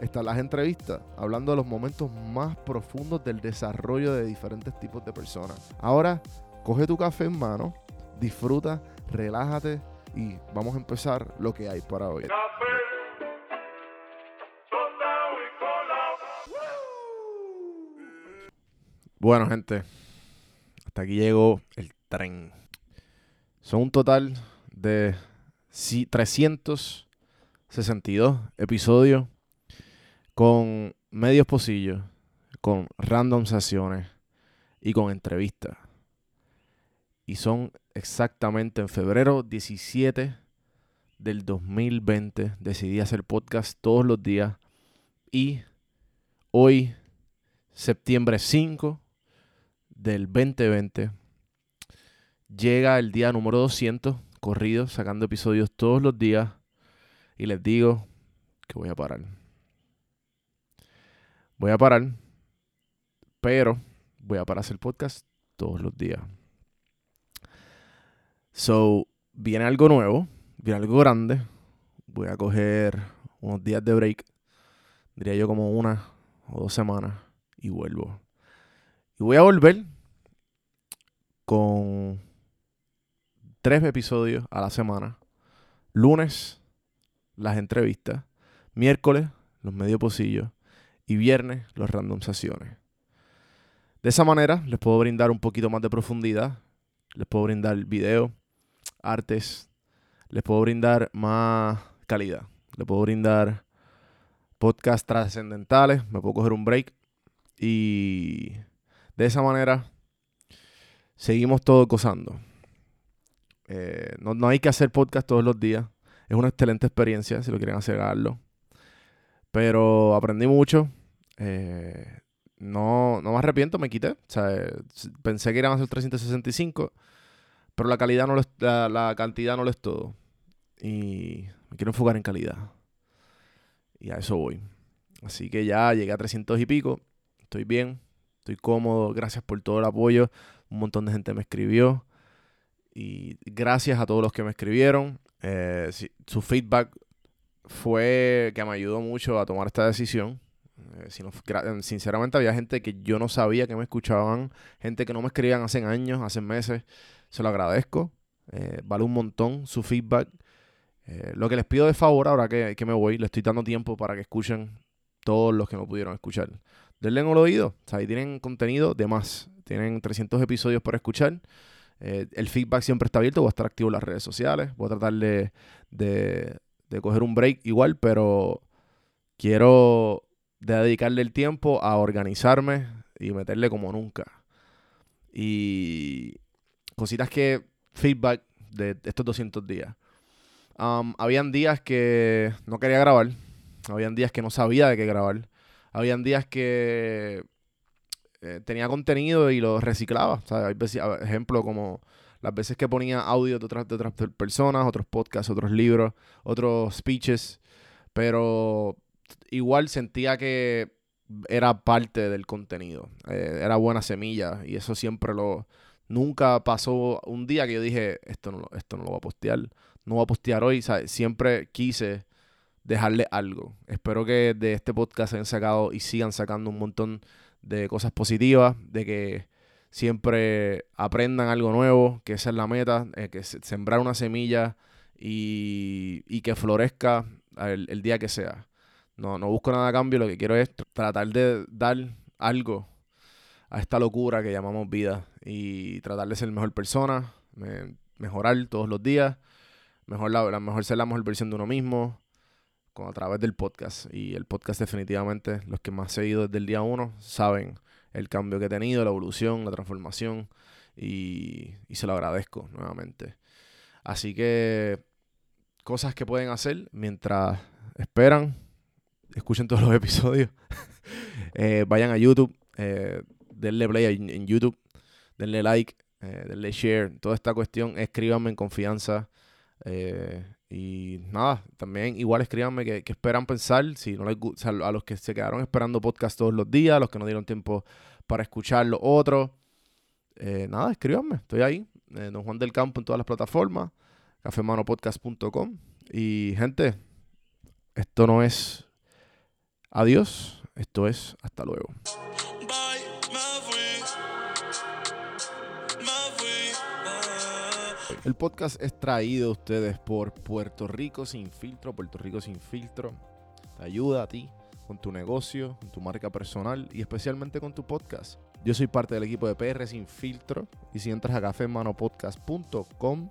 están las entrevistas, hablando de los momentos más profundos del desarrollo de diferentes tipos de personas. Ahora, coge tu café en mano, disfruta, relájate y vamos a empezar lo que hay para hoy. Bueno, gente, hasta aquí llegó el tren. Son un total de 362 episodios con medios pocillos, con random sesiones y con entrevistas. Y son exactamente en febrero 17 del 2020. Decidí hacer podcast todos los días. Y hoy, septiembre 5 del 2020, llega el día número 200, corrido, sacando episodios todos los días. Y les digo que voy a parar. Voy a parar, pero voy a parar hacer podcast todos los días. So, viene algo nuevo, viene algo grande. Voy a coger unos días de break, diría yo como una o dos semanas, y vuelvo. Y voy a volver con tres episodios a la semana. Lunes, las entrevistas. Miércoles, los medio pocillos y viernes los random sesiones. De esa manera les puedo brindar un poquito más de profundidad, les puedo brindar video, artes, les puedo brindar más calidad, les puedo brindar podcasts trascendentales, me puedo coger un break y de esa manera seguimos todos gozando. Eh, no, no, hay que hacer podcast todos los días. Es una excelente experiencia si lo quieren hacer. Pero aprendí mucho. Eh, no, no me arrepiento, me quité. O sea, pensé que iban a ser 365, pero la calidad no lo es, la, cantidad no lo es todo. Y me quiero enfocar en calidad. Y a eso voy. Así que ya llegué a 300 y pico. Estoy bien, estoy cómodo. Gracias por todo el apoyo. Un montón de gente me escribió. Y gracias a todos los que me escribieron. Eh, su feedback fue que me ayudó mucho a tomar esta decisión. Eh, eh, sinceramente había gente que yo no sabía que me escuchaban, gente que no me escribían hace años, hace meses. Se lo agradezco. Eh, vale un montón su feedback. lo que les pido de favor ahora que, me voy, le estoy dando tiempo para que escuchen todos los que no pudieron escuchar. Denle en el oído. O sea, ahí tienen contenido de más. Tienen 300 episodios para escuchar. el feedback siempre está abierto. Voy a estar activo en las redes sociales. Voy a tratar de, de coger un break igual, pero quiero de dedicarle el tiempo a organizarme y meterle como nunca. Y cositas que, feedback de estos 200 días. Um, habían días que no quería grabar, habían días que no sabía de qué grabar, habían días que eh, tenía contenido y lo reciclaba. O hay ejemplo como las veces que ponía audio de otras personas, otros podcasts, otros libros, otros speeches, pero igual sentía que era parte del contenido, eh, era buena semilla y eso siempre lo... Nunca pasó un día que yo dije, esto no, esto no lo voy a postear, no voy a postear hoy, siempre quise dejarle algo. Espero que de este podcast hayan sacado y sigan sacando un montón de cosas positivas, de que siempre aprendan algo nuevo, que esa es la meta, eh, que sembrar una semilla y, y que florezca el, día que sea. No, no busco nada a cambio, lo que quiero es tratar de dar algo a esta locura que llamamos vida y tratar de ser mejor persona, mejorar todos los días, mejor, mejor ser la mejor versión de uno mismo con, a través del podcast. Y el podcast definitivamente, los que más he seguido desde el día uno, saben el cambio que he tenido, la evolución, la transformación y, y se lo agradezco nuevamente. Así que cosas que pueden hacer mientras esperan escuchen todos los episodios. Eh, vayan a YouTube, eh, denle play en, YouTube, denle like, eh, denle share, toda esta cuestión, escríbanme en confianza. y nada, también igual escríbanme que, esperan pensar, si no les a los que se quedaron esperando podcast todos los días, a los que no dieron tiempo para escuchar los otros. nada, escríbanme, estoy ahí, Don Juan del Campo en todas las plataformas, cafemanopodcast.com. Y gente, esto no es adiós, esto es hasta luego. El podcast es traído a ustedes por Puerto Rico Sin Filtro. Puerto Rico Sin Filtro te ayuda a ti con tu negocio, con tu marca personal y especialmente con tu podcast. Yo soy parte del equipo de PR Sin Filtro y si entras a cafemanopodcast.com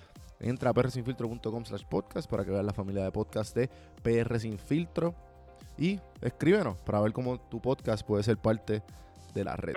Entra a prsinfiltro.com slash podcast para que veas la familia de podcast de PR Sin Filtro y escríbenos para ver cómo tu podcast puede ser parte de la red.